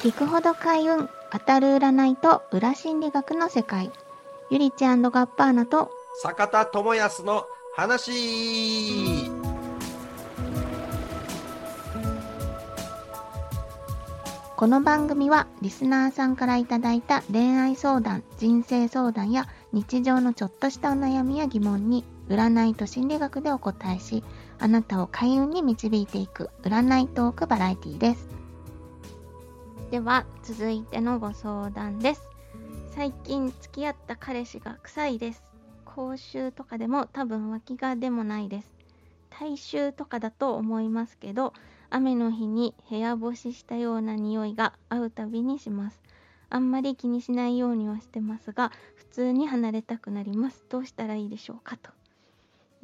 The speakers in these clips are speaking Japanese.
聞くほど開運当たる占いと裏心理学の世界。ゆりちゃんガッパーナと坂田智康の話。この番組はリスナーさんからいただいた恋愛相談人生相談や日常のちょっとしたお悩みや疑問に占いと心理学でお答えしあなたを開運に導いていく占いトークバラエティですでは続いてのご相談です。最近付き合った彼氏が臭いです。口臭とかでも多分脇がでもないです。体臭とかだと思いますけど雨の日に部屋干ししたような匂いが会うたびにします。あんまり気にしないようにはしてますが普通に離れたくなります。どうしたらいいでしょうかと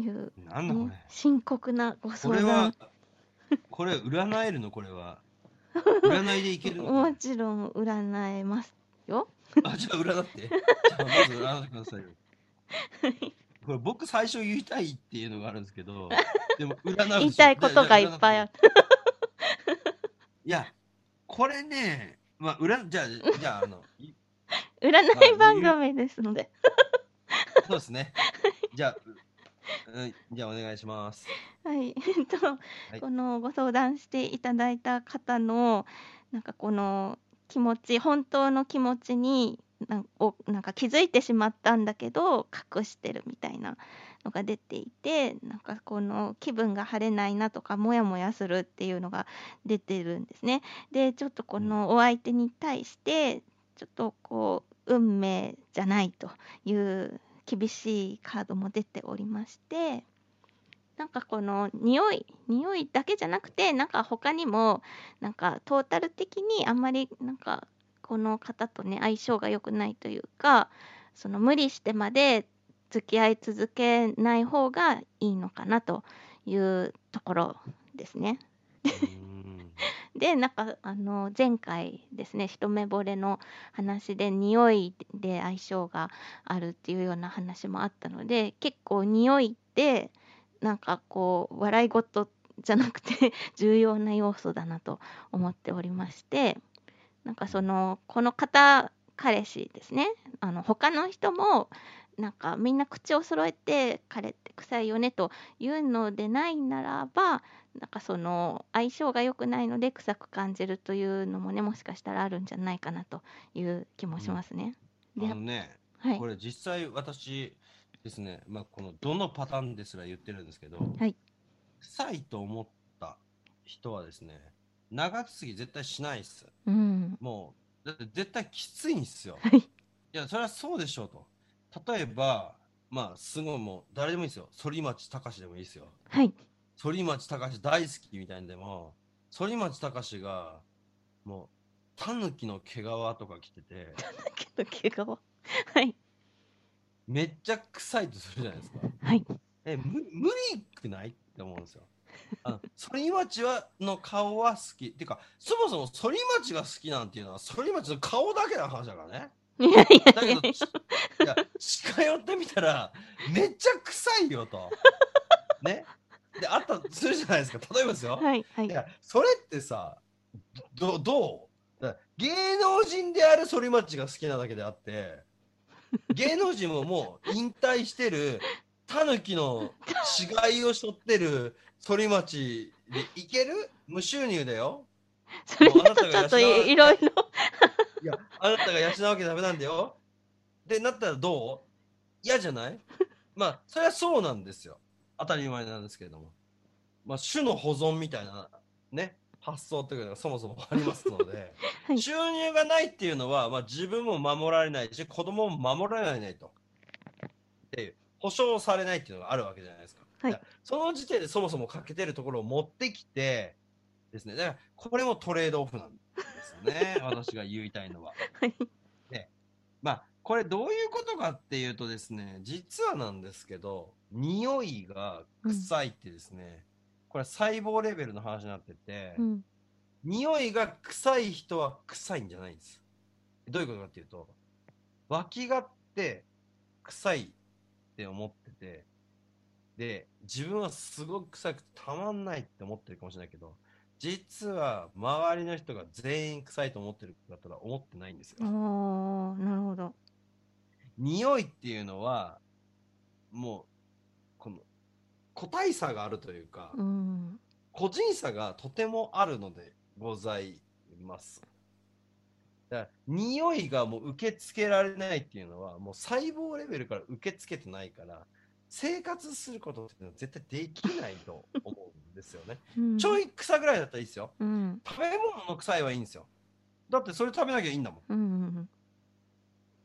いう、ね、深刻なごこ相れは談これ占えるの？これは 占いでいける？の もちろん占えますよ。あじゃあ占って。じゃあまず占ってくださいよ。これ僕最初言いたいっていうのがあるんですけどでも占う言いたいことがいっぱいある。いやこれねまあ占じゃあじゃああのい占い番組ですので。そうですね。じゃあううんじゃあお願いします。はい、えっと、い。このご相談していただいた方のなんかこの気持ち本当の気持ちになんをなんか気づいてしまったんだけど隠してるみたいなのが出ていてなんかこの気分が晴れないなとかモヤモヤするっていうのが出てるんですね。でちょっとこのお相手に対してちょっとこう運命じゃないという厳しいカードも出ておりましてなんかこの匂い匂いだけじゃなくてなんか他にもなんかトータル的にあんまりなんかこの方とね相性が良くないというかその無理してまで付き合い続けない方がいいのかなというところですね。でなんかあの前回ですね一目惚れの話で匂いで相性があるっていうような話もあったので結構匂いってなんかこう笑い事じゃなくて 重要な要素だなと思っておりましてなんかそのこの方彼氏ですねあの他の人もなんかみんな口を揃えて彼って臭いよねというのでないならばなんかその相性が良くないので臭く感じるというのもねもしかしたらあるんじゃないかなという気もしますね。であのねはい。これ実際私ですね、まあ、このどのパターンですら言ってるんですけど、はい。臭いと思った人はですね長続き絶対しないっす。うん。もうだって絶対きついんですよ。はい。いやそれはそうでしょうと。例えばまあすごいもう誰でもいいですよ。反町隆史でもいいですよ。はい反町隆史大好きみたいんでも反町隆史がもうタヌキの毛皮とか着ててけど毛皮？はいめっちゃ臭いとするじゃないですかはいえ無無理くないって思うんですよ。反町はの顔は好きっていうかそもそも反町が好きなんていうのは反町の顔だけの話だからね。いやいやだけどちいや近寄ってみたらめっちゃ臭いよと。ね。であったとするじゃないですか。例えばですよ。はいはい。いやそれってさどどう？だから芸能人である反町が好きなだけであって 芸能人ももう引退してるタヌキの死骸を背負ってる反町でいける？無収入だよ。それだとちょっといいろいろ。いやあなたが養うわけダメなんだよ。でなったらどう？嫌じゃない？まあそれはそうなんですよ当たり前なんですけれども。まあ種の保存みたいなね発想というのがそもそもありますので、はい。収入がないっていうのは、まあ、自分も守られないし子供も守られないと。っていう保証されないっていうのがあるわけじゃないですか、はい。やその時点でそもそも欠けてるところを持ってきてですね。だからこれもトレードオフなんですね。私が言いたいのは。はい。まあこれどういうことかっていうとですね実はなんですけど匂いが臭いってですね、これ細胞レベルの話になってて、うん匂いが臭い人は臭いんじゃないんですどういうことかっていうと脇がって臭いって思っててで自分はすごく臭くてたまんないって思ってるかもしれないけど実は周りの人が全員臭いと思ってるかったら思ってないんですよ。ああ、なるほど。匂いっていうのは、もう、この、個体差があるというか、うん。個人差がとてもあるのでございます。だ匂いがもう受け付けられないっていうのはもう細胞レベルから受け付けてないから生活することっていうのは絶対できないと思うんですよね。うんちょい草ぐらいだったらいいですよ。うん。食べ物の臭いはいいんですよ。だってそれ食べなきゃいいんだもん。うんうん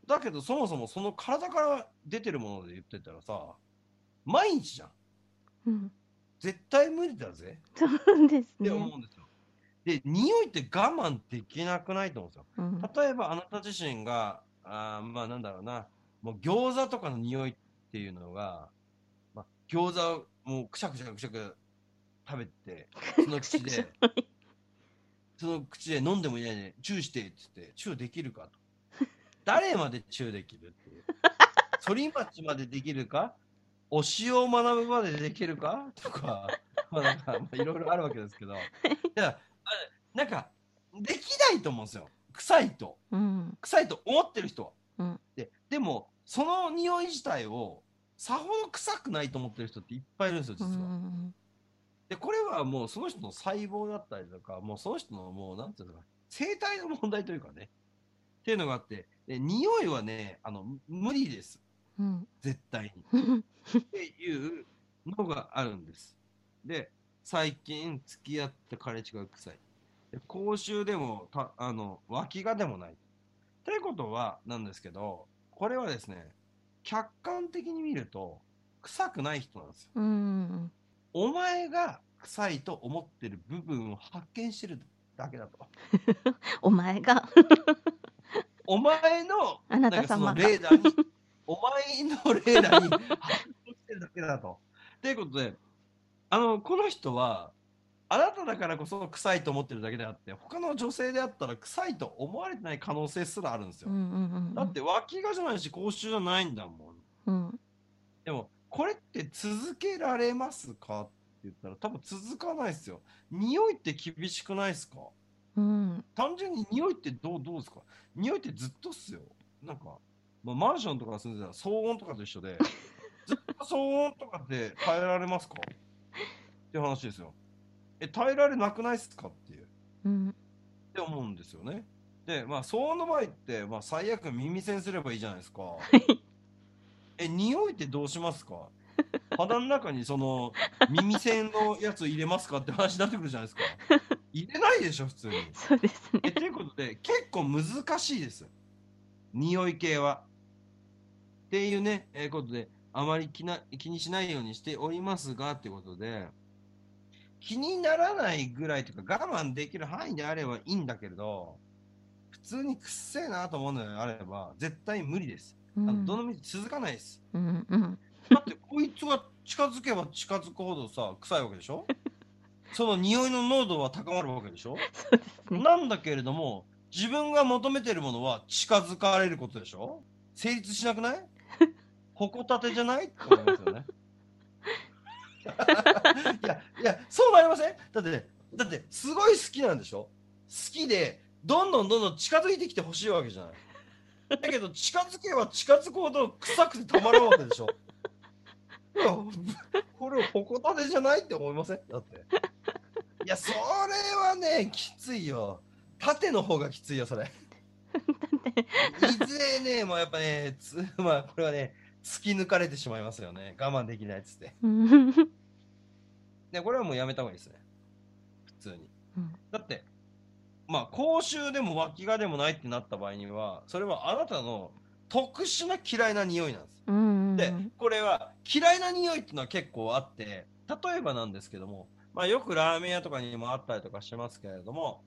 だけどそもそもその体から出てるもので言ってたらさ毎日じゃん。うん。絶対無理だぜそうですってね。思うんですよ。で匂いって我慢できなくないと思うんですよ。うん。例えばあなた自身が、あーまあなんだろうな、もう餃子とかの匂いっていうのが、まあ、餃子をもうくしゃくしゃくしゃく食べて、その口で、その口で飲んでもいないで、チューしてって言って、チューできるかと。誰までチューできるっていう。反町までできるか？推しを学ぶまでできるか？とか、まあなんか、まあいろいろあるわけですけど、いや、あなんか、できないと思うんですよ。臭いと。うん。臭いと思ってる人は。うんででもその匂い自体をさほど臭くないと思ってる人っていっぱいいるんですよう実は。ん。でこれはもうその人の細胞だったりとかもうその人のもうなんていうのかな生態の問題というかねっていうのがあってで匂いはねあの無理ですうん。絶対にうん。っていうのがあるんです。で最近付き合って彼氏が臭い。で口臭でもたあの脇がでもない。ということはなんですけどこれはですね客観的に見ると臭くない人なんですよ。うん。お前が臭いと思ってる部分を発見してるだけだと。お前が。お前のあなた様が。レーダーに、お前のレーダーに発動してるだけだと。ということで、あの、この人は、あなただからこそ臭いと思ってるだけであって、他の女性であったら臭いと思われてない可能性すらあるんですよ。うんうんうん。だって脇がじゃないし、口臭じゃないんだもん。うん。でも、これって続けられますか？って言ったら、多分続かないですよ。匂いって厳しくないですか？うん。単純に匂いってどうどうですか？匂いってずっとっすよ。なんか、まあ、マンションとか住んでたら騒音とかと一緒で、ずっと騒音とかって耐えられますか？っていう話ですよ。え、耐えられなくないっすかっていう。うん。って思うんですよね。で、まあ、騒音の場合って、まあ、最悪耳栓すればいいじゃないですか。え、匂いってどうしますか？肌の中にその耳栓のやつ入れますか？って話になってくるじゃないですか。入れないでしょ、普通に。そうですね。えということで結構難しいです匂い系はっていうね、えーことであまり気な気にしないようにしておりますがってことで気にならないぐらいというか我慢できる範囲であればいいんだけれど普通にくっせえなと思うのであれば絶対無理です、あのうん。どの道続かないですうんうん。だってこいつが近づけば近づくほどさ臭いわけでしょ？その匂いの濃度は高まるわけでしょ？そうですね。なんだけれども、自分が求めてるものは近づかれることでしょ？成立しなくない？ほこたてじゃない？って思いますよね。いや、いや、そうなりません？だって、だって、すごい好きなんでしょ？好きで、どんどんどんどん近づいてきてほしいわけじゃない。だけど、近づけば近づくほど臭くてたまらんわけでしょ？これほこたてじゃないって思いません？だって。いや、それはね、きついよ。縦の方がきついよ、それ。いずれね、もうやっぱね、つ まあ、これはね、突き抜かれてしまいますよね。我慢できないっつって。うん。で、これはもうやめた方がいいですね。普通に。うんだって、まあ、口臭でも脇がでもないってなった場合には、それはあなたの特殊な嫌いな匂いなんです。うん。で、これは嫌いな匂いっていうのは結構あって、例えばなんですけども、まあ、よくラーメン屋とかにもあったりとかしますけれども、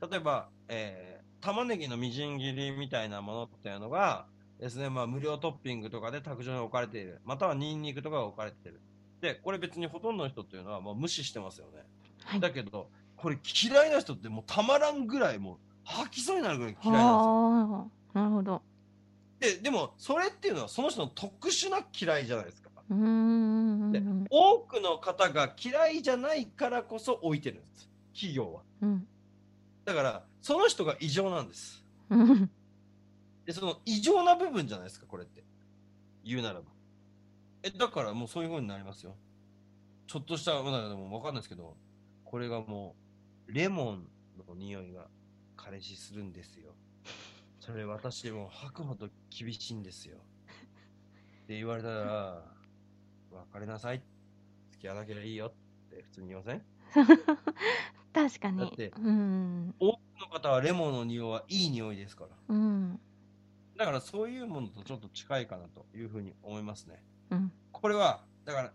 例えば、えー玉ねぎのみじん切りみたいなものっていうのがですね、まあ、無料トッピングとかで卓上に置かれている。またはニンニクとかが置かれている。で、これ別にほとんどの人っていうのはもう無視してますよね。はいだけど、これ嫌いな人ってもうたまらんぐらいもう吐きそうになるぐらい嫌いなんですよ。なるほど。で、でもそれっていうのはその人の特殊な嫌いじゃないですか。で多くの方が嫌いじゃないからこそ置いてるんです。企業は。うん。だから、その人が異常なんです。うん。で、その異常な部分じゃないですか、これって。言うならば。え、だからもうそういう風になりますよ。ちょっとした、まだでもわかんないですけど、これがもう、レモンの匂いが彼氏するんですよ。それ私もう吐くほど厳しいんですよ。って言われたら、別れなさい。付き合わなければいいよって普通に言いません？確かに。だってうん。多くの方はレモンの匂いはいい匂いですから。うん。だからそういうものとちょっと近いかなというふうに思いますね。うん。これは、だか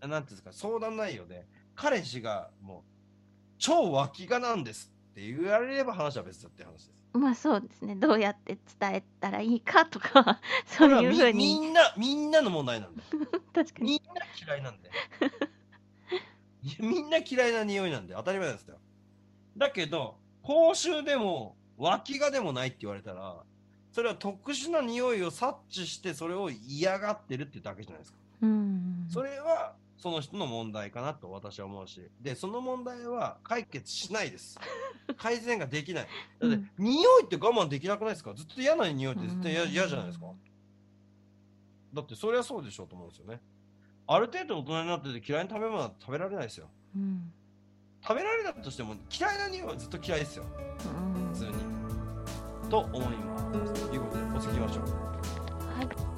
ら、なんていうんですか、相談内容で、彼氏がもう、超脇がなんですって言われれば話は別だって話です。まあそうですね。どうやって伝えたらいいかとか、そういうふうこれはみ。んな、みんなの問題なんで。確かに。みんな嫌いなんで。いやみんな嫌いな匂いなんで当たり前なんですよ。だけど、口臭でも脇がでもないって言われたら、それは特殊な匂いを察知してそれを嫌がってるってだけじゃないですか。うん。それはその人の問題かなと私は思うし、で、その問題は解決しないです。改善ができない。だって、うん匂いって我慢できなくないですか？ずっと嫌な匂いって絶対嫌嫌じゃないですか？だってそれはそうでしょうと思うんですよね。ある程度大人になってて嫌いな食べ物は食べられないですよ。うん。食べられたとしても嫌いな匂いはずっと嫌いですよ。うん普通に。と思います。ということで、お次行きましょう。はい。